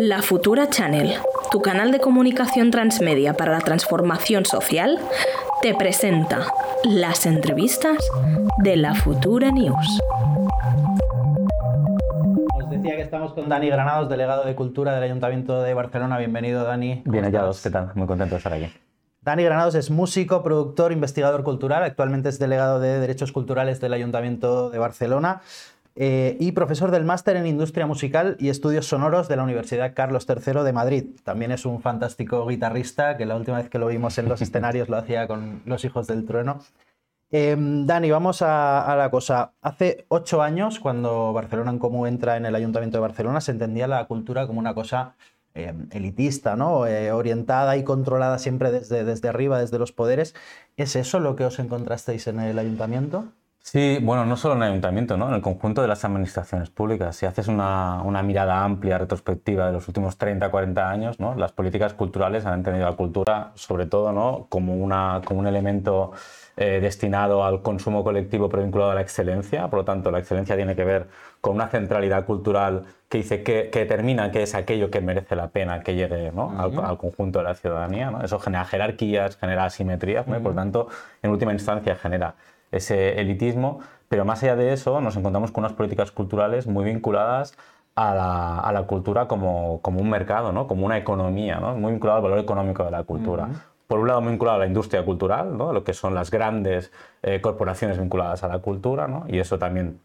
La Futura Channel, tu canal de comunicación transmedia para la transformación social, te presenta las entrevistas de La Futura News. Os decía que estamos con Dani Granados, delegado de Cultura del Ayuntamiento de Barcelona. Bienvenido, Dani. Bien hallados, ¿qué tal? Muy contento de estar aquí. Dani Granados es músico, productor, investigador cultural. Actualmente es delegado de Derechos Culturales del Ayuntamiento de Barcelona. Eh, y profesor del máster en Industria Musical y Estudios Sonoros de la Universidad Carlos III de Madrid. También es un fantástico guitarrista, que la última vez que lo vimos en los escenarios lo hacía con Los Hijos del Trueno. Em, Dani, vamos a, la cosa. Hace ocho años, cuando Barcelona en Comú entra en el Ayuntamiento de Barcelona, se entendía la cultura como una cosa em, elitista, ¿no? Eh, orientada y controlada siempre desde, desde arriba, desde los poderes. ¿Es eso lo que os encontrasteis en el Ayuntamiento? Sí, bueno, no solo en el ayuntamiento, ¿no? en el conjunto de las administraciones públicas. Si haces una, una, mirada amplia, retrospectiva de los últimos 30, 40 años, ¿no? las políticas culturales han entendido la cultura sobre todo ¿no? como, una, como un elemento eh, destinado al consumo colectivo pero vinculado a la excelencia. Por lo tanto, la excelencia tiene que ver con una centralidad cultural que, dice que, que determina qué es aquello que merece la pena que llegue ¿no? al, conjunto de la ciudadanía. ¿no? Eso genera jerarquías, genera asimetrías, por lo tanto, en última instancia genera ese elitismo, pero más allá de eso nos encontramos con unas políticas culturales muy vinculadas a la, cultura como, un mercado, ¿no? como una economía, ¿no? muy vinculado al valor económico de la cultura. Por un lado, muy vinculado a la industria cultural, ¿no? lo que son las grandes eh, corporaciones vinculadas a la cultura, ¿no? y eso también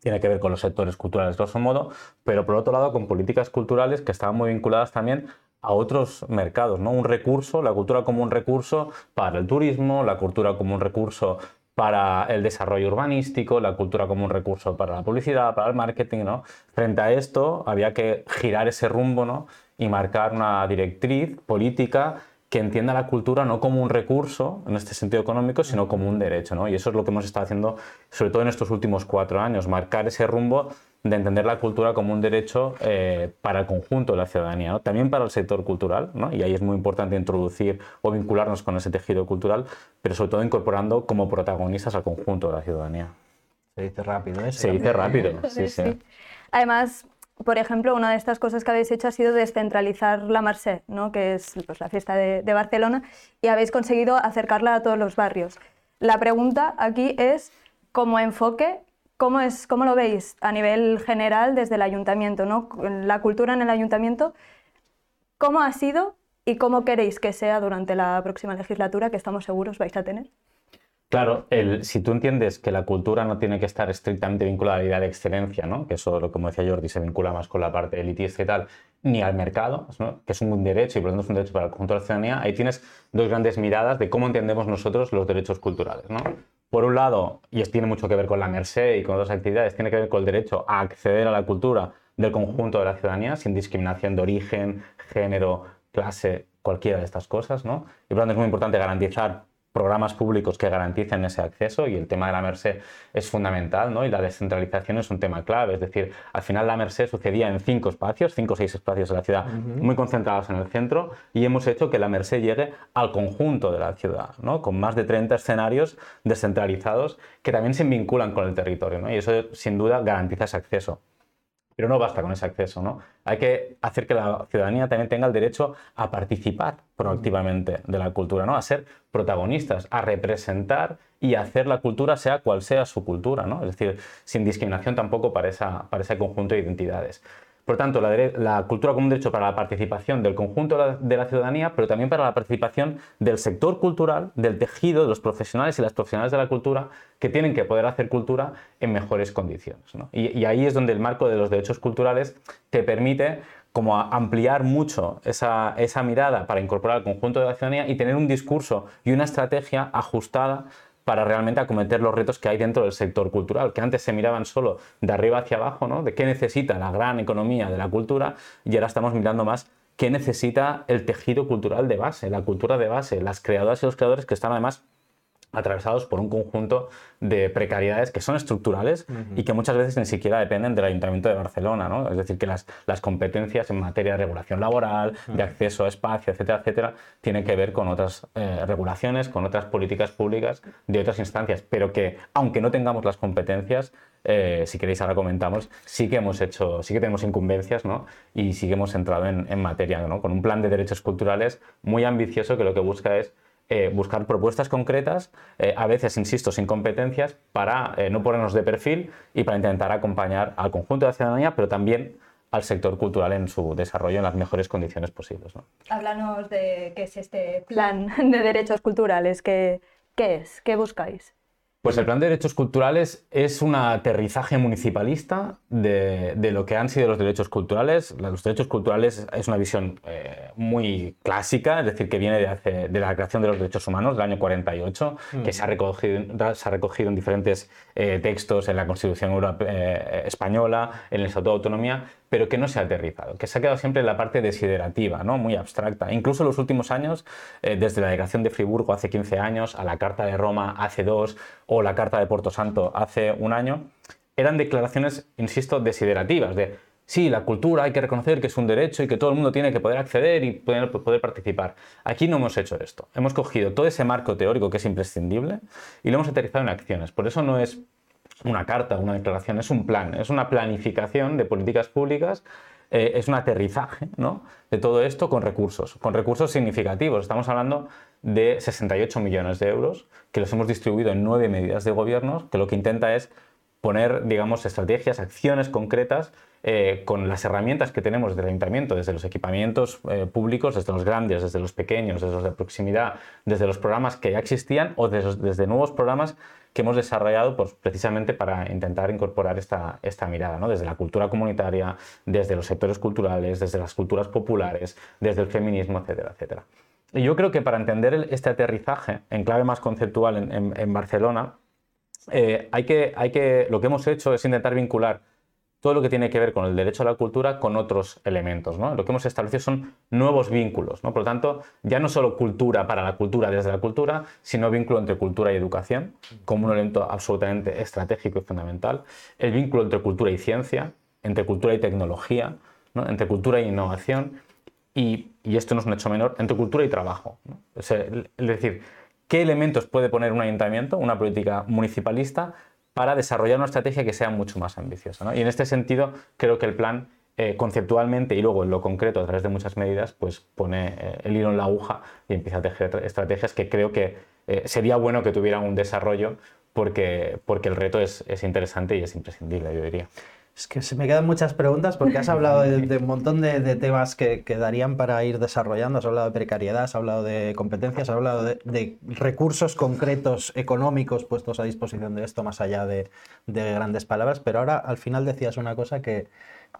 tiene que ver con los sectores culturales, grosso modo, pero por otro lado, con políticas culturales que estaban muy vinculadas también a otros mercados, ¿no? Un recurso, la cultura como un recurso para el turismo, la cultura como un recurso para el desarrollo urbanístico, la cultura como un recurso para la publicidad, para el marketing, ¿no? Frente a esto había que girar ese rumbo, ¿no? Y marcar una directriz política que entienda la cultura no como un recurso en este sentido económico, sino como un derecho, ¿no? Y eso es lo que hemos estado haciendo, sobre todo en estos últimos cuatro años, marcar ese rumbo de entender la cultura como un derecho eh, para el conjunto de la ciudadanía, ¿no? también para el sector cultural, ¿no? y ahí es muy importante introducir o vincularnos con ese tejido cultural, pero sobre todo incorporando como protagonistas al conjunto de la ciudadanía. Se dice rápido, ¿eh? Se dice rápido, sí, sí. Además, por ejemplo, una de estas cosas que habéis hecho ha sido descentralizar la Marse, ¿no? que es pues, la fiesta de, de Barcelona, y habéis conseguido acercarla a todos los barrios. La pregunta aquí es, como enfoque, ¿Cómo, es, ¿Cómo lo veis a nivel general desde el ayuntamiento? ¿no? La cultura en el ayuntamiento, ¿cómo ha sido y cómo queréis que sea durante la próxima legislatura que estamos seguros vais a tener? Claro, el, si tú entiendes que la cultura no tiene que estar estrictamente vinculada a la idea de excelencia, ¿no? que eso, como decía Jordi, se vincula más con la parte elitista y tal, ni al mercado, que es un derecho y por lo tanto es un derecho para el conjunto de la ciudadanía, ahí tienes dos grandes miradas de cómo entendemos nosotros los derechos culturales. ¿no? Por un lado, y esto tiene mucho que ver con la Merced y con otras actividades, tiene que ver con el derecho a acceder a la cultura del conjunto de la ciudadanía sin discriminación de origen, género, clase, cualquiera de estas cosas, ¿no? Y por lo tanto es muy importante garantizar programas públicos que garanticen ese acceso y el tema de la Merced es fundamental, ¿no? Y la descentralización es un tema clave, es decir, al final la Merced sucedía en cinco espacios, cinco o seis espacios de la ciudad, muy concentrados en el centro, y hemos hecho que la Merced llegue al conjunto de la ciudad, ¿no? Con más de 30 escenarios descentralizados que también se vinculan con el territorio, ¿no? Y eso sin duda garantiza ese acceso. Pero no basta con ese acceso, ¿no? Hay que hacer que la ciudadanía también tenga el derecho a participar proactivamente de la cultura, ¿no? A ser protagonistas, a representar y hacer la cultura sea cual sea su cultura, ¿no? Es decir, sin discriminación tampoco para, esa, para ese conjunto de identidades. Por tanto, la, cultura como un derecho para la participación del conjunto de la, ciudadanía, pero también para la participación del sector cultural, del tejido, de los profesionales y las profesionales de la cultura, que tienen que poder hacer cultura en mejores condiciones. Y, ahí es donde el marco de los derechos culturales te permite como ampliar mucho esa, esa mirada para incorporar al conjunto de la ciudadanía y tener un discurso y una estrategia ajustada para realmente acometer los retos que hay dentro del sector cultural, que antes se miraban solo de arriba hacia abajo, ¿no? de qué necesita la gran economía de la cultura, y ahora estamos mirando más qué necesita el tejido cultural de base, la cultura de base, las creadoras y los creadores que están además atravesados por un conjunto de precariedades que son estructurales y que muchas veces ni siquiera dependen del Ayuntamiento de Barcelona. ¿no? Es decir, que las, las, competencias en materia de regulación laboral, de acceso a espacio, etcétera, etcétera, tienen que ver con otras eh, regulaciones, con otras políticas públicas de otras instancias, pero que aunque no tengamos las competencias, eh, si queréis ahora comentamos, sí que hemos hecho, sí que tenemos incumbencias ¿no? y sí que hemos entrado en, en materia, ¿no? con un plan de derechos culturales muy ambicioso que lo que busca es eh, buscar propuestas concretas, eh, a veces, insisto, sin competencias, para eh, no ponernos de perfil y para intentar acompañar al conjunto de la ciudadanía, pero también al sector cultural en su desarrollo en las mejores condiciones posibles. Háblanos de qué es este plan de derechos culturales, qué es, qué buscáis. Pues el Plan de Derechos Culturales es un aterrizaje municipalista de, lo que han sido los derechos culturales. Los derechos culturales es una visión eh, muy clásica, es decir, que viene de, de, la creación de los derechos humanos del año 48, mm. que se ha, recogido, se ha recogido en diferentes eh, textos en la Constitución eh, Española, en el Estatuto de Autonomía, pero que no se ha aterrizado, que se ha quedado siempre en la parte desiderativa, ¿no? muy abstracta. Incluso en los últimos años, eh, desde la Declaración de Friburgo hace 15 años, a la Carta de Roma hace dos, o la Carta de Porto Santo hace un año, eran declaraciones, insisto, desiderativas, de sí, la cultura hay que reconocer que es un derecho y que todo el mundo tiene que poder acceder y poder, participar. Aquí no hemos hecho esto. Hemos cogido todo ese marco teórico que es imprescindible y lo hemos aterrizado en acciones. Por eso no es una carta, una declaración, es un plan, es una planificación de políticas públicas, eh, es un aterrizaje ¿no? de todo esto con recursos, con recursos significativos. Estamos hablando de 68 millones de euros que los hemos distribuido en nueve medidas de gobierno, que lo que intenta es poner, digamos, estrategias, acciones concretas eh, con las herramientas que tenemos del ayuntamiento, desde los equipamientos eh, públicos, desde los grandes, desde los pequeños, desde los de proximidad, desde los programas que ya existían o desde nuevos programas que hemos desarrollado pues, precisamente para intentar incorporar esta, esta mirada, ¿no? desde la cultura comunitaria, desde los sectores culturales, desde las culturas populares, desde el feminismo, etcétera, etcétera. Y yo creo que para entender este aterrizaje en clave más conceptual en, en, Barcelona, eh, hay que, hay que, lo que hemos hecho es intentar vincular todo lo que tiene que ver con el derecho a la cultura con otros elementos. ¿no? Lo que hemos establecido son nuevos vínculos. ¿no? Por lo tanto, ya no solo cultura para la cultura desde la cultura, sino vínculo entre cultura y educación como un elemento absolutamente estratégico y fundamental. El vínculo entre cultura y ciencia, entre cultura y tecnología, entre cultura e innovación. Y, y, esto no es un hecho menor, entre cultura y trabajo. Es decir, ¿qué elementos puede poner un ayuntamiento, una política municipalista, para desarrollar una estrategia que sea mucho más ambiciosa. Y en este sentido, creo que el plan eh, conceptualmente y luego en lo concreto, a través de muchas medidas, pues pone eh, el hilo en la aguja y empieza a tejer estrategias que creo que eh, sería bueno que tuvieran un desarrollo porque, porque el reto es interesante y es imprescindible, yo diría. Es que se me quedan muchas preguntas porque has hablado de, un montón de, temas que, darían para ir desarrollando. Has hablado de precariedad, has hablado de competencias, has hablado de, recursos concretos económicos puestos a disposición de esto, más allá de, grandes palabras. Pero ahora al final decías una cosa que,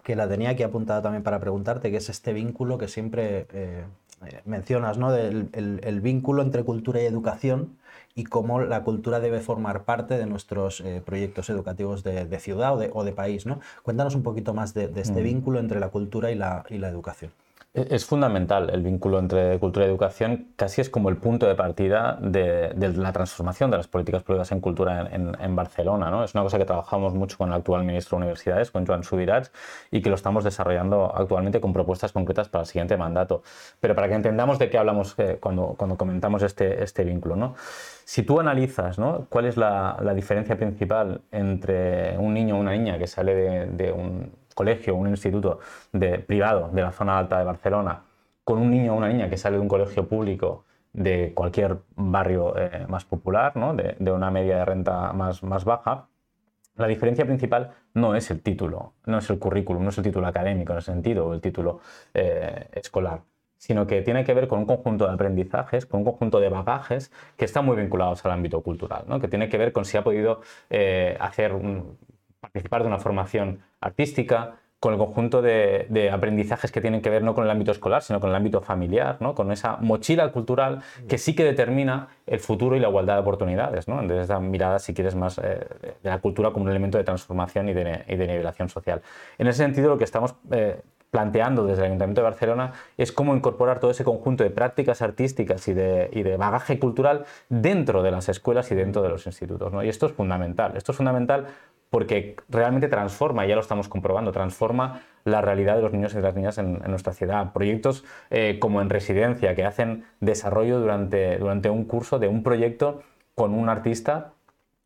que, la tenía aquí apuntada también para preguntarte, que es este vínculo que siempre eh, eh, mencionas, ¿no? Del, el vínculo entre cultura y educación y cómo la cultura debe formar parte de nuestros eh, proyectos educativos de, ciudad o de, país. ¿no? Cuéntanos un poquito más de, este mm. vínculo entre la cultura y la, y la educación. E-, es fundamental el vínculo entre cultura y educación, casi es como el punto de partida de, la transformación de las políticas públicas en cultura en, Barcelona. ¿no? Es una cosa que trabajamos mucho con el actual ministro de Universidades, con Joan Subirats, y que lo estamos desarrollando actualmente con propuestas concretas para el siguiente mandato. Pero para que entendamos de qué hablamos eh, cuando, cuando comentamos este, este vínculo. ¿no? Si tú analizas ¿no? cuál es la, diferencia principal entre un niño o una niña que sale de un colegio, un instituto de, privado de la zona alta de Barcelona, con un niño o una niña que sale de un colegio público de cualquier barrio eh, más popular, ¿no? de, una media de renta más, más baja, la diferencia principal no es el título, no es el currículum, no es el título académico en ese sentido, o el título eh, escolar, sino que tiene que ver con un conjunto de aprendizajes, con un conjunto de bagajes que están muy vinculados al ámbito cultural, ¿no? que tiene que ver con si ha podido eh, hacer un, participar de una formación artística, con el conjunto de, aprendizajes que tienen que ver no con el ámbito escolar, sino con el ámbito familiar, ¿no? con esa mochila cultural que sí que determina el futuro y la igualdad de oportunidades, ¿no? desde esa mirada, si quieres, más eh, de la cultura como un elemento de transformación y de, nivelación social. En ese sentido, lo que estamos eh, planteando desde el Ayuntamiento de Barcelona es cómo incorporar todo ese conjunto de prácticas artísticas y de, bagaje cultural dentro de las escuelas y dentro de los institutos. ¿no? Y esto es fundamental. Esto es fundamental porque realmente transforma, ya lo estamos comprobando, transforma la realidad de los niños y de las niñas en, nuestra ciudad. Proyectos eh, como en residencia, que hacen desarrollo durante, durante un curso de un proyecto con un artista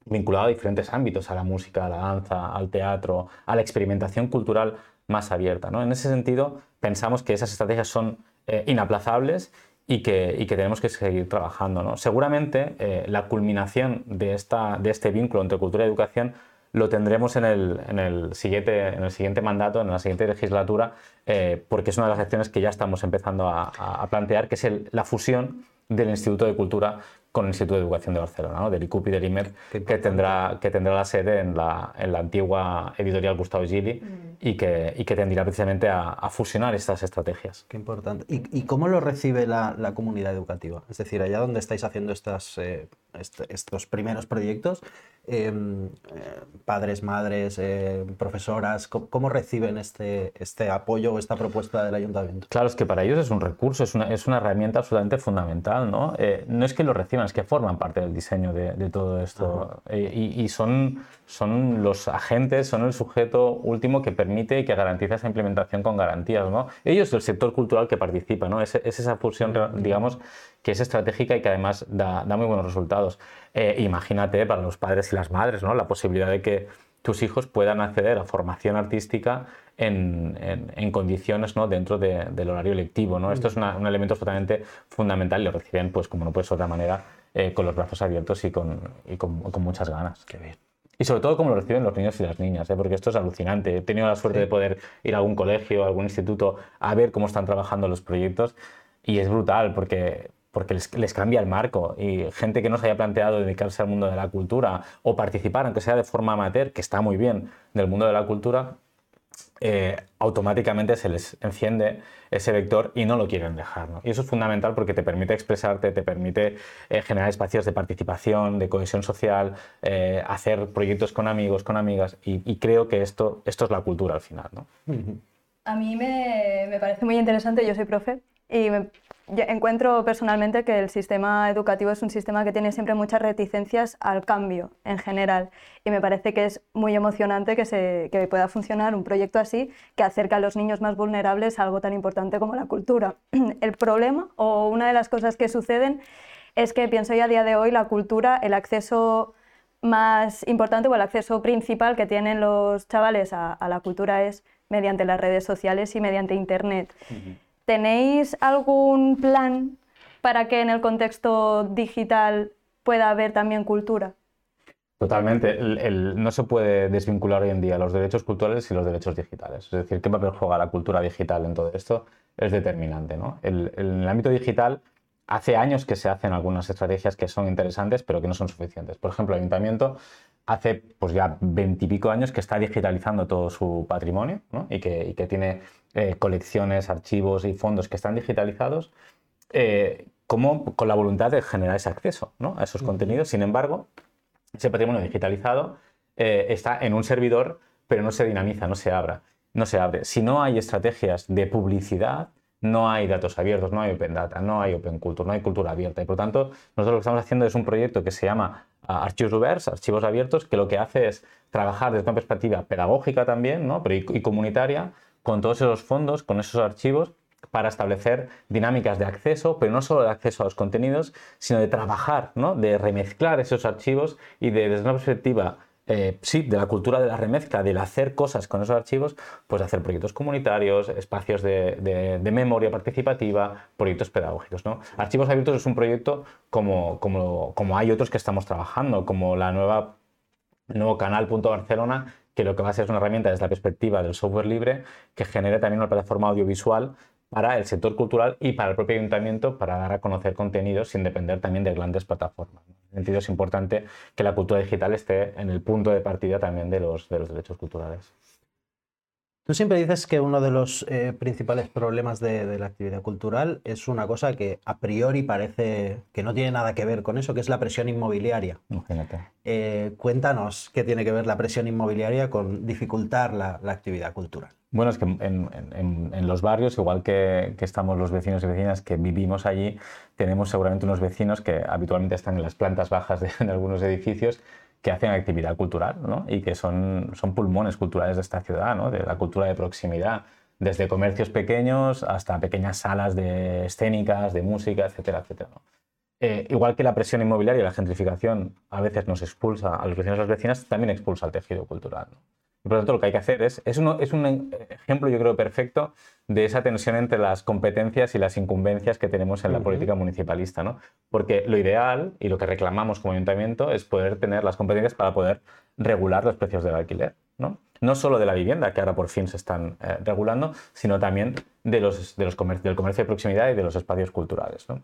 vinculado a diferentes ámbitos, a la música, a la danza, al teatro, a la experimentación cultural más abierta. ¿no? En ese sentido, pensamos que esas estrategias son eh, inaplazables y que, y que, tenemos que seguir trabajando. ¿no? Seguramente eh, la culminación de, esta, de este vínculo entre cultura y educación lo tendremos en el, en el, siguiente, en el siguiente mandato, en la siguiente legislatura, eh, porque es una de las acciones que ya estamos empezando a, a plantear, que es la fusión del Instituto de Cultura con el Instituto de Educación de Barcelona, ¿no? del ICUP y del IMER, que tendrá, que tendrá la sede en la, en la antigua editorial Gustavo Gili mm. y, que, y que tendrá precisamente a, fusionar estas estrategias. Qué importante. ¿Y, y cómo lo recibe la, la, comunidad educativa? Es decir, allá donde estáis haciendo estas, eh, estos primeros proyectos, em, eh, padres, madres, eh, profesoras, ¿cómo, reciben este, este apoyo o esta propuesta del ayuntamiento? Claro, es que para ellos es un recurso, es una, es una herramienta absolutamente fundamental. ¿no? no es que lo reciban, es que forman parte del diseño de, todo esto eh, y, son, son los agentes, son el sujeto último que permite y que garantiza esa implementación con garantías. ¿no? Ellos, el sector cultural que participa, ¿no? es, esa fusión, digamos, que es estratégica y que además da, muy buenos resultados. Eh, imagínate para los padres y las madres ¿no? la posibilidad de que tus hijos puedan acceder a formación artística en, en, condiciones ¿no? dentro del horario lectivo. ¿no? Esto es un elemento absolutamente fundamental y lo reciben, pues, como no puede ser de otra manera, eh, con los brazos abiertos y con, y con, con muchas ganas. Qué bien. Y sobre todo como lo reciben los niños y las niñas, ¿eh? porque esto es alucinante. He tenido la suerte de poder ir a algún colegio, a algún instituto, a ver cómo están trabajando los proyectos y es brutal porque, porque les, les, cambia el marco. Y gente que no se haya planteado dedicarse al mundo de la cultura o participar, aunque sea de forma amateur, que está muy bien, del mundo de la cultura, eh, automáticamente se les enciende ese vector y no lo quieren dejar. Y eso es fundamental porque te permite expresarte, te permite eh, generar espacios de participación, de cohesión social, eh, hacer proyectos con amigos, con amigas y, creo que esto, esto es la cultura al final. ¿no? A mí me, me parece muy interesante, yo soy profe y me encuentro personalmente que el sistema educativo es un sistema que tiene siempre muchas reticencias al cambio en general y me parece que es muy emocionante que, se, que pueda funcionar un proyecto así que acerca a los niños más vulnerables a algo tan importante como la cultura. El problema o una de las cosas que suceden es que pienso ya a día de hoy la cultura, el acceso más importante o el acceso principal que tienen los chavales a, la cultura es mediante las redes sociales y mediante Internet. ¿Tenéis algún plan para que en el contexto digital pueda haber también cultura? Totalmente. no se puede desvincular hoy en día los derechos culturales y los derechos digitales. Es decir, qué papel juega la cultura digital en todo esto es determinante. ¿no? en el ámbito digital, hace años que se hacen algunas estrategias que son interesantes, pero que no son suficientes. Por ejemplo, el ayuntamiento hace pues ya veintipico años que está digitalizando todo su patrimonio y, que, tiene eh, colecciones, archivos y fondos que están digitalizados eh, como con la voluntad de generar ese acceso a esos contenidos. Sin embargo, ese patrimonio digitalizado eh, está en un servidor, pero no se dinamiza, no se, abra, no se abre. Si no hay estrategias de publicidad, no hay datos abiertos, no hay open data, no hay open culture, no hay cultura abierta. Y por tanto, nosotros lo que estamos haciendo es un proyecto que se llama ah, Archivos Oberts, Archivos Abiertos, que lo que hace es trabajar desde una perspectiva pedagógica también ¿no? Pero y, comunitaria con todos esos fondos, con esos archivos para establecer dinámicas de acceso, pero no solo de acceso a los contenidos, sino de trabajar, ¿no? de remezclar esos archivos y de, desde una perspectiva eh, sí, de la cultura de la remezcla, del hacer cosas con esos archivos, pues hacer proyectos comunitarios, espacios de, memoria participativa, proyectos pedagógicos. ¿no? Archivos Abiertos es un proyecto como, como, como hay otros que estamos trabajando, como la nueva nuevo canal Barcelona, que lo que va a ser es una herramienta desde la perspectiva del software libre que genere también una plataforma audiovisual para el sector cultural y para el propio ayuntamiento para dar a conocer contenidos sin depender también de grandes plataformas. En ese sentido es importante que la cultura digital esté en el punto de partida también de los, de los derechos culturales. Tú siempre dices que uno de los eh, principales problemas de, la actividad cultural es una cosa que a priori parece que no tiene nada que ver con eso, que es la presión inmobiliaria. Imagínate. Eh, cuéntanos qué tiene que ver la presión inmobiliaria con dificultar la, actividad cultural. Bueno, es que en, los barrios, igual que, que, estamos los vecinos y vecinas que vivimos allí, tenemos seguramente unos vecinos que habitualmente están en las plantas bajas de, algunos edificios que hacen actividad cultural ¿no? y que son, son pulmones culturales de esta ciudad, ¿no? de la cultura de proximidad, desde comercios pequeños hasta pequeñas salas de escénicas, de música, etcétera, etcétera. Eh, igual que la presión inmobiliaria y la gentrificación a veces nos expulsa a los vecinos y las vecinas, también expulsa al tejido cultural. Y por lo tanto, lo que hay que hacer es, es, es un ejemplo, yo creo, perfecto de esa tensión entre las competencias y las incumbencias que tenemos en la política municipalista. ¿no? Porque lo ideal y lo que reclamamos como ayuntamiento es poder tener las competencias para poder regular los precios del alquiler. ¿no? no solo de la vivienda, que ahora por fin se están eh, regulando, sino también de los, de los del comercio de proximidad y de los espacios culturales. ¿no?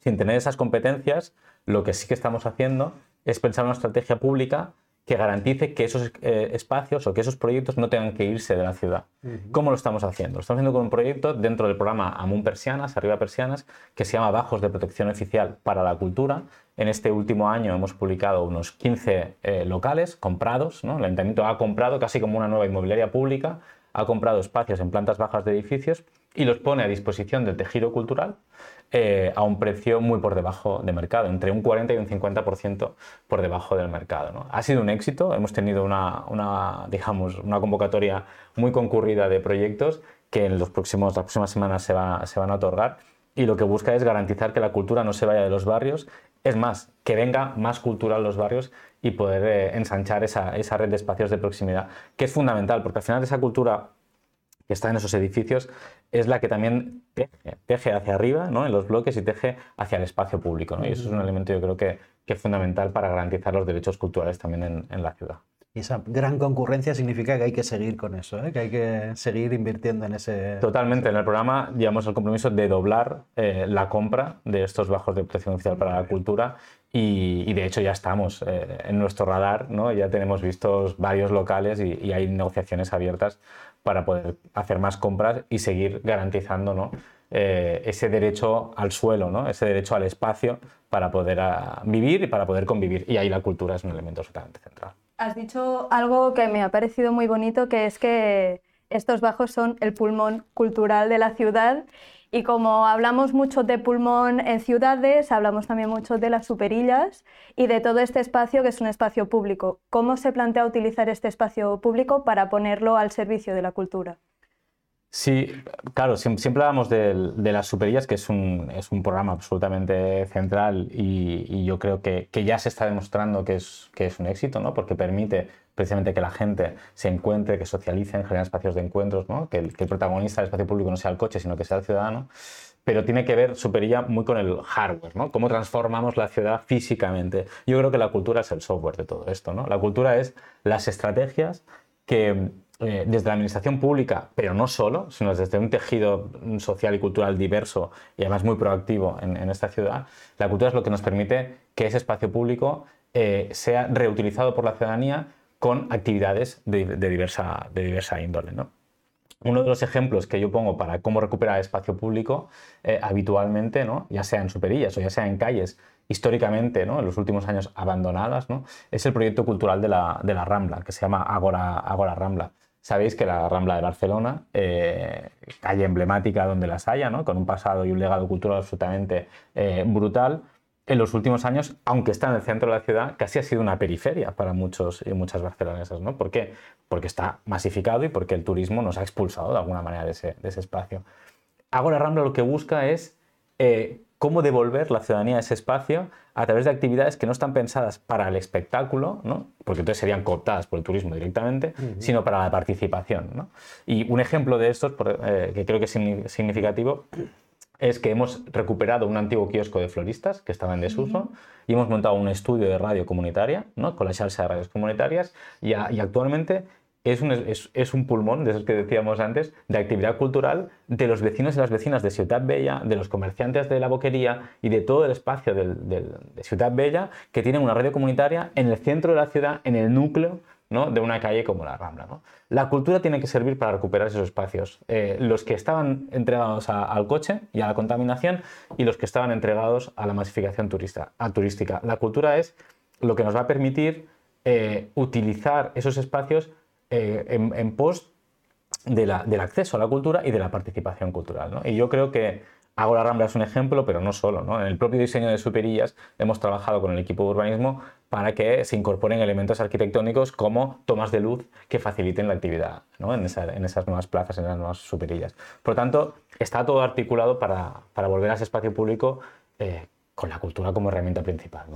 Sin tener esas competencias, lo que sí que estamos haciendo es pensar una estrategia pública que garantice que esos eh, espacios o que esos proyectos no tengan que irse de la ciudad. ¿Cómo lo estamos haciendo? Lo estamos haciendo con un proyecto dentro del programa Amun Persianas, Arriba Persianas, que se llama Bajos de Protección Oficial para la Cultura. En este último año hemos publicado unos 15 eh, locales comprados. ¿no? El ayuntamiento ha comprado casi como una nueva inmobiliaria pública, ha comprado espacios en plantas bajas de edificios y los pone a disposición del tejido cultural eh, a un precio muy por debajo de mercado, entre un 40 y un 50% por debajo del mercado. Ha sido un éxito, hemos tenido una, digamos, una convocatoria muy concurrida de proyectos que en los próximos, las próximas semanas se, se van a otorgar y lo que busca es garantizar que la cultura no se vaya de los barrios, es más, que venga más cultura a los barrios y poder eh, ensanchar esa, esa, red de espacios de proximidad, que es fundamental, porque al final esa cultura que está en esos edificios es la que también teje, hacia arriba, ¿no? en los bloques y teje hacia el espacio público. ¿no? Y eso es un elemento yo creo que, que, es fundamental para garantizar los derechos culturales también en, en, la ciudad. Y esa gran concurrencia significa que hay que seguir con eso, ¿eh? que hay que seguir invirtiendo en ese... Totalmente. En el programa llevamos el compromiso de doblar eh, la compra de estos bajos de protección oficial para la cultura y, y de hecho ya estamos eh, en nuestro radar, ¿no? ya tenemos vistos varios locales y, y hay negociaciones abiertas para poder hacer más compras y seguir garantizando ¿no? Eh, ese derecho al suelo, ¿no? ese derecho al espacio para poder ah, vivir y para poder convivir. Y ahí la cultura es un elemento absolutamente central. Has dicho algo que me ha parecido muy bonito, que es que estos bajos son el pulmón cultural de la ciudad y como hablamos mucho de pulmón en ciudades, hablamos también mucho de las superillas y de todo este espacio que es un espacio público. ¿Cómo se plantea utilizar este espacio público para ponerlo al servicio de la cultura? Sí, claro, siempre hablamos de, las superillas, que es un, es un, programa absolutamente central y, yo creo que, que, ya se está demostrando que es, que es un éxito, ¿no? porque permite precisamente que la gente se encuentre, que socialicen, generen espacios de encuentros, ¿no? que, el, protagonista del espacio público no sea el coche, sino que sea el ciudadano. Pero tiene que ver Superilla muy con el hardware, ¿no? Cómo transformamos la ciudad físicamente. Yo creo que la cultura es el software de todo esto, ¿no? La cultura es las estrategias que eh, desde la administración pública, pero no solo, sino desde un tejido social y cultural diverso y además muy proactivo en, en esta ciudad, la cultura es lo que nos permite que ese espacio público eh, sea reutilizado por la ciudadanía con actividades de, diversa, índole. ¿no? Uno de los ejemplos que yo pongo para cómo recuperar espacio público eh, habitualmente, ya sea en superillas o ya sea en calles históricamente, ¿no? en los últimos años abandonadas, es el proyecto cultural de la, Rambla, que se llama Agora Rambla. Sabéis que la Rambla de Barcelona, eh, calle emblemática donde las haya, ¿no? con un pasado y un legado cultural absolutamente eh, brutal, en los últimos años, aunque está en el centro de la ciudad, casi ha sido una periferia para muchos y muchas barcelonesas. ¿no? ¿Por qué? Porque está masificado y porque el turismo nos ha expulsado de alguna manera de ese, espacio. Ahora Rambla lo que busca es eh, cómo devolver la ciudadanía a ese espacio a través de actividades que no están pensadas para el espectáculo, ¿no? porque entonces serían cooptadas por el turismo directamente, sino para la participación. ¿no? Y un ejemplo de estos, eh, que creo que es significativo, es que hemos recuperado un antiguo kiosco de floristas que estaba en desuso y hemos montado un estudio de radio comunitaria, ¿no? con la salsa de radios comunitarias y, actualmente es un, es, un, pulmón, de esos que decíamos antes, de actividad cultural de los vecinos y las vecinas de Ciudad Bella, de los comerciantes de la boquería y de todo el espacio de Ciudad Bella que tienen una radio comunitaria en el centro de la ciudad, en el núcleo ¿no? de una calle como la Rambla. ¿no? La cultura tiene que servir para recuperar esos espacios, eh, los que estaban entregados al coche y a la contaminación y los que estaban entregados a la masificación turista, a turística. La cultura es lo que nos va a permitir eh, utilizar esos espacios eh, en, pos del acceso a la cultura y de la participación cultural. Y yo creo que Agora Rambla es un ejemplo, pero no solo. En el propio diseño de Superillas hemos trabajado con el equipo de urbanismo para que se incorporen elementos arquitectónicos como tomas de luz que faciliten la actividad en, esas nuevas plazas, en las nuevas superillas. Por tanto, está todo articulado para, volver a ese espacio público eh, con la cultura como herramienta principal.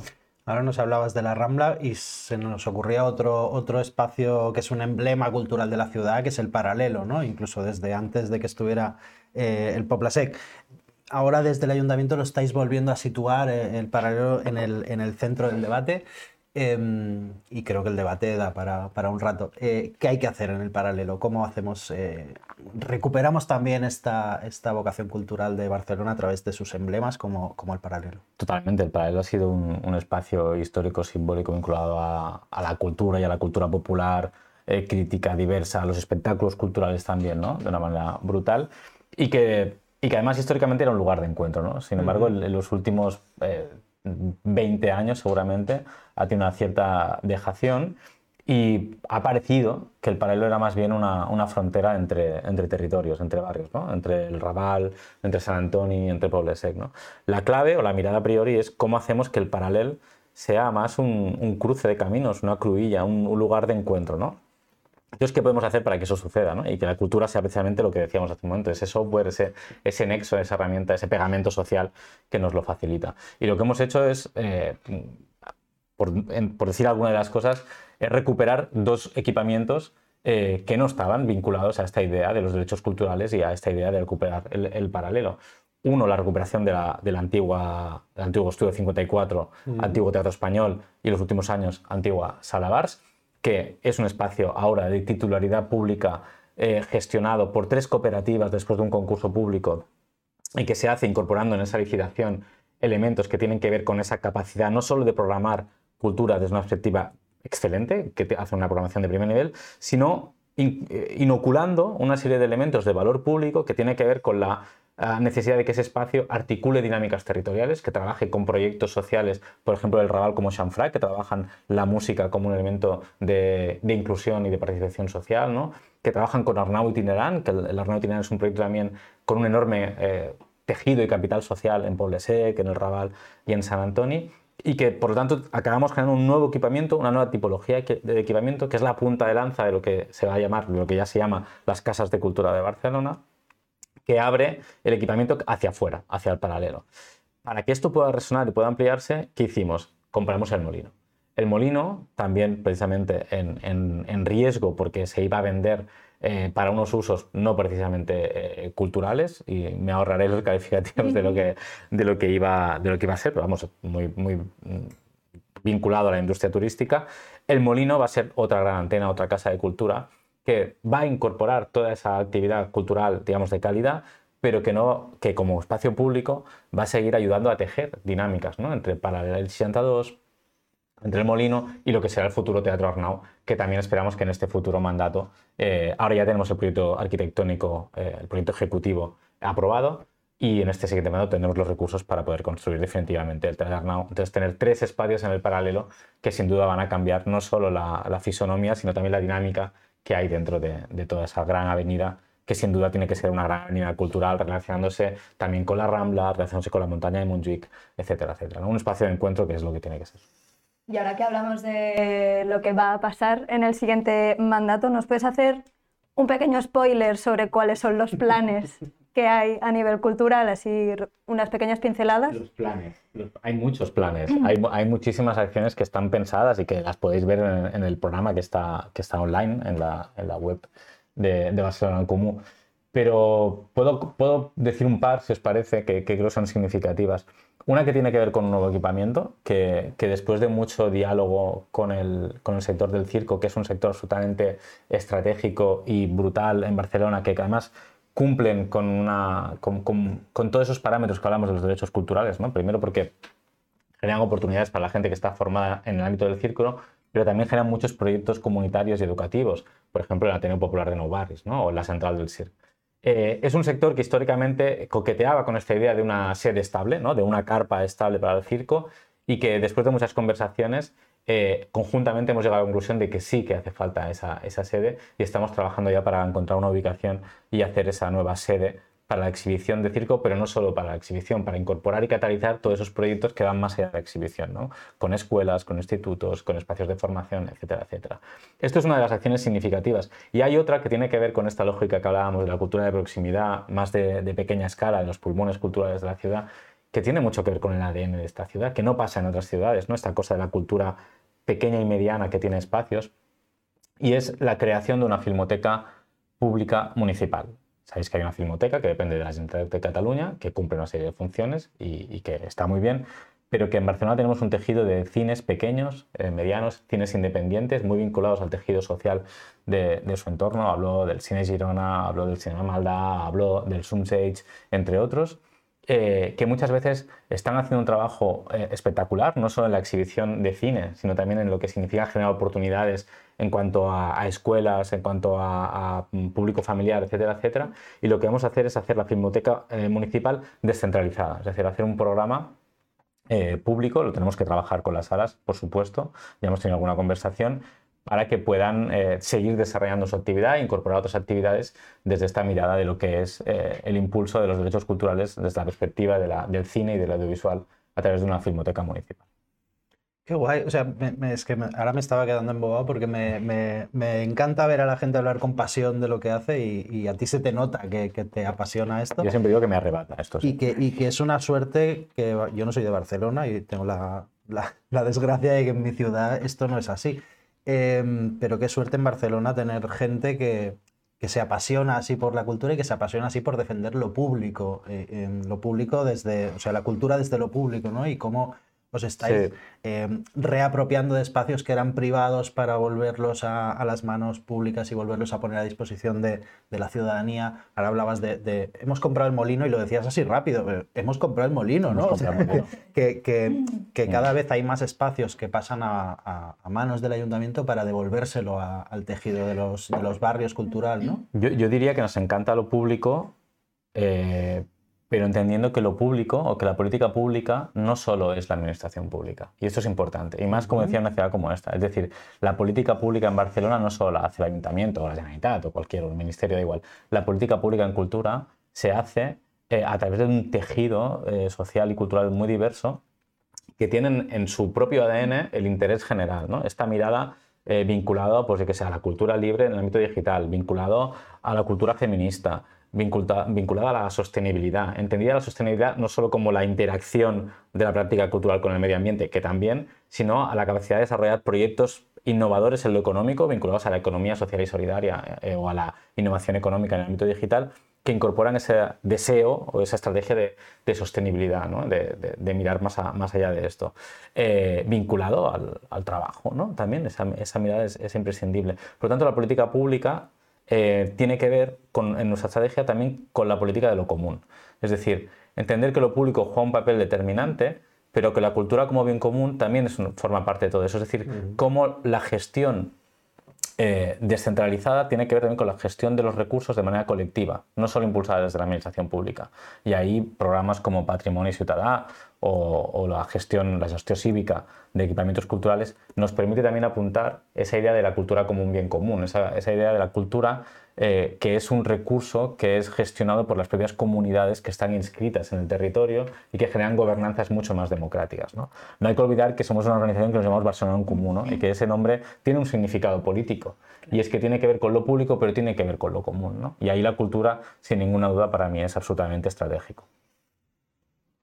Ahora nos hablabas de la Rambla y se nos ocurría otro, otro espacio que es un emblema cultural de la ciudad, que es el paralelo, ¿no? incluso desde antes de que estuviera eh, el Poplasec ahora desde el ayuntamiento lo estáis volviendo a situar eh, el paralelo en el, centro del debate. Em, y creo que el debate da para, un rato. Eh, ¿Qué hay que hacer en el paralelo? ¿Cómo hacemos? Eh, ¿Recuperamos también esta, esta vocación cultural de Barcelona a través de sus emblemas como, como el paralelo? Totalmente. El paralelo ha sido un, espacio histórico, simbólico vinculado a, a, la cultura y a la cultura popular, crítica, diversa, a los espectáculos culturales también, ¿no? de una manera brutal. Y que y que además históricamente era un lugar de encuentro. ¿no? Sin embargo, en, los últimos 20 eh, años seguramente ha tenido una cierta dejación y ha parecido que el paralelo era más bien una, una frontera entre, entre territorios, entre barrios, ¿no? entre el Raval, entre San Antonio entre Poblesec. ¿no? La clave o la mirada a priori es cómo hacemos que el paralelo sea más un, un cruce de caminos, una cruilla, un, un lugar de encuentro. ¿no? Entonces, ¿qué podemos hacer para que eso suceda? ¿no? Y que la cultura sea precisamente lo que decíamos hace un momento, ese software, ese, ese nexo, esa herramienta, ese pegamento social que nos lo facilita. Y lo que hemos hecho es, eh, por, decir alguna de las cosas, es recuperar dos equipamientos eh, que no estaban vinculados a esta idea de los derechos culturales y a esta idea de recuperar el, paralelo. Uno, la recuperación de la, de la antigua, del antiguo Estudio 54, mm. antiguo Teatro Español y los últimos años antigua Sala Bars que es un espacio ahora de titularidad pública eh, gestionado por tres cooperativas después de un concurso público y que se hace incorporando en esa licitación elementos que tienen que ver con esa capacidad no solo de programar cultura desde una perspectiva excelente, que hace una programación de primer nivel, sino eh, inoculando una serie de elementos de valor público que tiene que ver con la necesidad de que ese espacio articule dinámicas territoriales, que trabaje con proyectos sociales, por ejemplo, el Raval como Chanfray, que trabajan la música como un elemento de, inclusión y de participación social, ¿no? que trabajan con Arnau Itinerant, que el, Arnau Itinerant es un proyecto también con un enorme eh, tejido y capital social en Poblesec, en el Raval y en San Antonio, y que por lo tanto acabamos generando un nuevo equipamiento, una nueva tipología de equipamiento, que es la punta de lanza de lo que se va a llamar, lo que ya se llama las casas de cultura de Barcelona, que abre el equipamiento hacia afuera, hacia el paralelo. Para que esto pueda resonar y pueda ampliarse, ¿qué hicimos? Compramos el molino. El molino, también precisamente en, riesgo porque se iba a vender eh, para unos usos no precisamente eh, culturales, y me ahorraré los calificativos de lo que, de lo que, iba, de lo que iba a ser, pero vamos, muy, muy mm, vinculado a la industria turística. El molino va a ser otra gran antena, otra casa de cultura que va a incorporar toda esa actividad cultural, digamos, de calidad, pero que, no, que como espacio público va a seguir ayudando a tejer dinámicas ¿no? entre Paralel 62, entre el Molino y lo que será el futuro Teatro Arnau, que también esperamos que en este futuro mandato, eh, ahora ya tenemos el proyecto arquitectónico, eh, el proyecto ejecutivo aprobado, y en este siguiente mandato tendremos los recursos para poder construir definitivamente el Teatro Arnau. Entonces, tener tres espacios en el paralelo que sin duda van a cambiar no solo la, fisonomía, sino también la dinámica que hay dentro de, toda esa gran avenida que sin duda tiene que ser una gran avenida cultural, relacionándose también con la Rambla, relacionándose con la montaña de Montjuic, etcétera, etcétera. Un espacio de encuentro que es lo que tiene que ser. Y ahora que hablamos de lo que va a pasar en el siguiente mandato, ¿nos puedes hacer un pequeño spoiler sobre cuáles son los planes que hay a nivel cultural, así unas pequeñas pinceladas. Los planes, hay muchos planes, hay, hay, muchísimas acciones que están pensadas y que las podéis ver en, el programa que está, que está online en la, en la web de, de, Barcelona en Común. Pero puedo, puedo decir un par, si os parece, que, que creo son significativas. Una que tiene que ver con un nuevo equipamiento, que, que, después de mucho diálogo con el, con el sector del circo, que es un sector absolutamente estratégico y brutal en Barcelona, que además cumplen con, una, con, con, todos esos parámetros que hablamos de los derechos culturales. ¿no? Primero porque generan oportunidades para la gente que está formada en el ámbito del círculo, pero también generan muchos proyectos comunitarios y educativos, por ejemplo, el Ateneo Popular de Nou Barris ¿no? o la Central del CIR. Eh, es un sector que históricamente coqueteaba con esta idea de una sede estable, ¿no? de una carpa estable para el circo, y que después de muchas conversaciones eh, conjuntamente hemos llegado a la conclusión de que sí que hace falta esa, esa, sede y estamos trabajando ya para encontrar una ubicación y hacer esa nueva sede para la exhibición de circo, pero no solo para la exhibición, para incorporar y catalizar todos esos proyectos que van más allá de la exhibición, ¿no? con escuelas, con institutos, con espacios de formación, etcétera, etcétera. Esto es una de las acciones significativas. Y hay otra que tiene que ver con esta lógica que hablábamos de la cultura de proximidad, más de, de pequeña escala, de los pulmones culturales de la ciudad, que tiene mucho que ver con el ADN de esta ciudad, que no pasa en otras ciudades, ¿no? esta cosa de la cultura pequeña y mediana que tiene espacios, y es la creación de una filmoteca pública municipal. Sabéis que hay una filmoteca que depende de la Generalitat de Cataluña, que cumple una serie de funciones y, que está muy bien, pero que en Barcelona tenemos un tejido de cines pequeños, eh, medianos, cines independientes, muy vinculados al tejido social de, su entorno. Hablo del Cine Girona, hablo del Cinema Maldá, hablo del Sumsage, entre otros. Eh, que muchas veces están haciendo un trabajo eh, espectacular, no solo en la exhibición de cine, sino también en lo que significa generar oportunidades en cuanto a, escuelas, en cuanto a, público familiar, etcétera, etcétera. Y lo que vamos a hacer es hacer la Filmoteca eh, Municipal descentralizada, es decir, hacer un programa público, lo tenemos que trabajar con las salas, por supuesto, ya hemos tenido alguna conversación, para que puedan eh, seguir desarrollando su actividad e incorporar otras actividades desde esta mirada de lo que es eh, el impulso de los derechos culturales desde la perspectiva del cine y del audiovisual a través de una filmoteca municipal. Qué guay, o sea, es que ahora me estaba quedando embobado porque me, me, encanta ver a la gente hablar con pasión de lo que hace y, a ti se te nota que, que, te apasiona esto. Yo siempre digo que me arrebata esto. Y, que, y que es una suerte que yo no soy de Barcelona y tengo la, la, la desgracia de que en mi ciudad esto no es así. Em, pero qué suerte en Barcelona tener gente que, que, se apasiona así por la cultura y que se apasiona así por defender lo público, eh, lo público desde, o sea, la cultura desde lo público, ¿no? Y cómo os estáis em, reapropiando de espacios que eran privados para volverlos a, las manos públicas y volverlos a poner a disposición de, la ciudadanía. Ahora hablabas de, hemos comprado el molino y lo decías así rápido, hemos comprado el molino, ¿no? que, que, cada vez hay más espacios que pasan a, manos del ayuntamiento para devolvérselo al tejido de los, de los barrios cultural, ¿no? Yo, yo, diría que nos encanta lo público. Eh, pero entendiendo que lo público o que la política pública no solo es la administración pública. Y esto es importante. Y más como decía una ciudad como esta. Es decir, la política pública en Barcelona no solo la hace el ayuntamiento o la Generalitat o cualquier ministerio, da igual. La política pública en cultura se hace eh, a través de un tejido eh, social y cultural muy diverso que tienen en su propio ADN el interés general. ¿no? Esta mirada eh, vinculada pues, que sea, a la cultura libre en el ámbito digital, vinculado a la cultura feminista, vinculada a la sostenibilidad. Entendida la sostenibilidad no solo como la interacción de la práctica cultural con el medio ambiente, que también, sino a la capacidad de desarrollar proyectos innovadores en lo económico, vinculados a la economía social y solidaria eh, o a la innovación económica en el ámbito digital, que incorporan ese deseo o esa estrategia de, sostenibilidad, de, mirar más, más, allá de esto, eh, vinculado al, trabajo. ¿no? También esa, esa mirada es, es, imprescindible. Por lo tanto, la política pública eh, tiene que ver con, en nuestra estrategia también con la política de lo común. Es decir, entender que lo público juega un papel determinante, pero que la cultura como bien común también es, forma parte de todo eso. Es decir, cómo la gestión eh, descentralizada tiene que ver también con la gestión de los recursos de manera colectiva, no solo impulsada desde la administración pública. Y ahí programas como Patrimonio Ciudadá o, la gestión, la gestión cívica de equipamientos culturales nos permite también apuntar esa idea de la cultura como un bien común, esa, esa idea de la cultura eh, que es un recurso que es gestionado por las propias comunidades que están inscritas en el territorio y que generan gobernanzas mucho más democráticas. No, no hay que olvidar que somos una organización que nos llamamos Barcelona en Común y que ese nombre tiene un significado político y es que tiene que ver con lo público pero tiene que ver con lo común. ¿no? Y ahí la cultura, sin ninguna duda, para mí es absolutamente estratégico.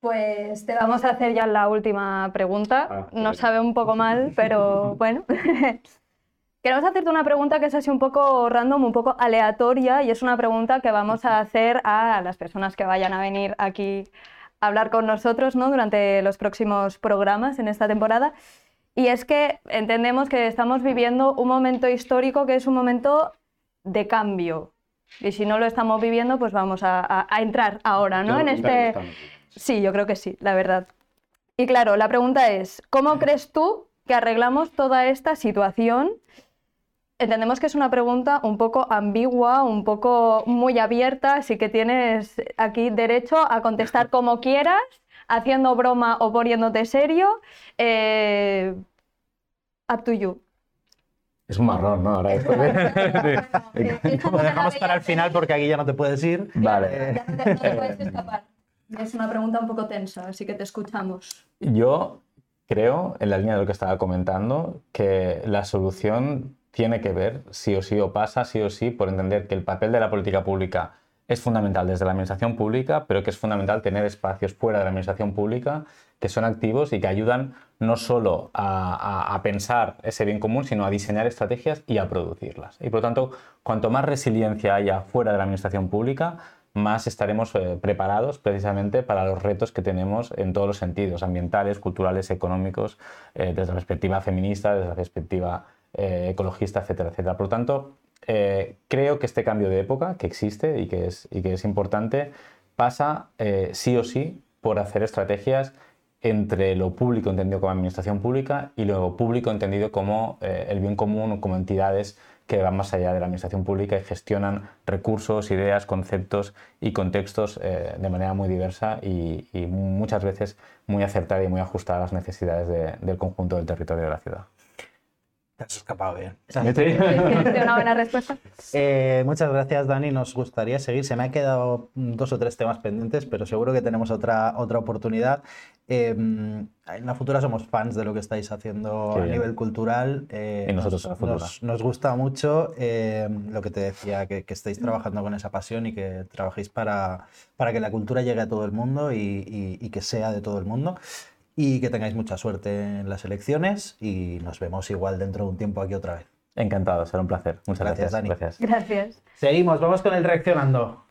Pues te vamos a hacer ya la última pregunta. Ah, Nos sabe un poco mal, pero bueno. Queremos hacerte una pregunta que es así un poco random, un poco aleatoria, y es una pregunta que vamos a hacer a las personas que vayan a venir aquí a hablar con nosotros ¿no? durante los próximos programas en esta temporada. Y es que entendemos que estamos viviendo un momento histórico que es un momento de cambio. Y si no lo estamos viviendo, pues vamos a, entrar ahora, ¿no? En este... Sí, yo creo que sí, la verdad. Y claro, la pregunta es, ¿cómo crees tú que arreglamos toda esta situación? Entendemos que es una pregunta un poco ambigua, un poco muy abierta, así que tienes aquí derecho a contestar como quieras, haciendo broma o poniéndote serio. Eh, up to you. Es un marrón, ¿no? Ahora esto Lo dejamos para el final porque aquí ya no te puedes ir. Vale. Ya te, no te puedes escapar. Es una pregunta un poco tensa, así que te escuchamos. Yo creo, en la línea de lo que estaba comentando, que la solución tiene que ver, sí o sí, o pasa sí o sí, por entender que el papel de la política pública es fundamental desde la administración pública, pero que es fundamental tener espacios fuera de la administración pública que son activos y que ayudan no solo a, a- a pensar ese bien común, sino a diseñar estrategias y a producirlas. Y por lo tanto, cuanto más resiliencia haya fuera de la administración pública, más estaremos eh, preparados precisamente para los retos que tenemos en todos los sentidos, ambientales, culturales, económicos, eh, desde la perspectiva feminista, desde la perspectiva eh, ecologista, etcétera, etcétera. Por lo tanto, creo que este cambio de época que existe y que es, y que es importante pasa sí o sí por hacer estrategias entre lo público entendido como administración pública y lo público entendido como el bien común o como entidades que van más allá de la administración pública y gestionan recursos, ideas, conceptos y contextos eh, de manera muy diversa y, muchas veces muy acertada y muy ajustada a las necesidades de- del conjunto del territorio de la ciudad. Te has escapado bien. ¿De una buena respuesta? Eh, muchas gracias, Dani. Nos gustaría seguir. Se me han quedado mm, dos o tres temas pendientes, pero seguro que tenemos otra, otra oportunidad. Eh, en la Futura somos fans de lo que estáis haciendo Qué a bien. nivel cultural. eh, Y nosotros nos, en la Futura. nos- nos gusta mucho eh, lo que te decía, que, que estéis trabajando con esa pasión y que trabajéis para, para que la cultura llegue a todo el mundo y, y- y que sea de todo el mundo. Y que tengáis mucha suerte en las elecciones y nos vemos igual dentro de un tiempo aquí otra vez. Encantado, será un placer. Muchas Gracias, gracias. Dani. gracias. Gracias. Seguimos, vamos con el reaccionando.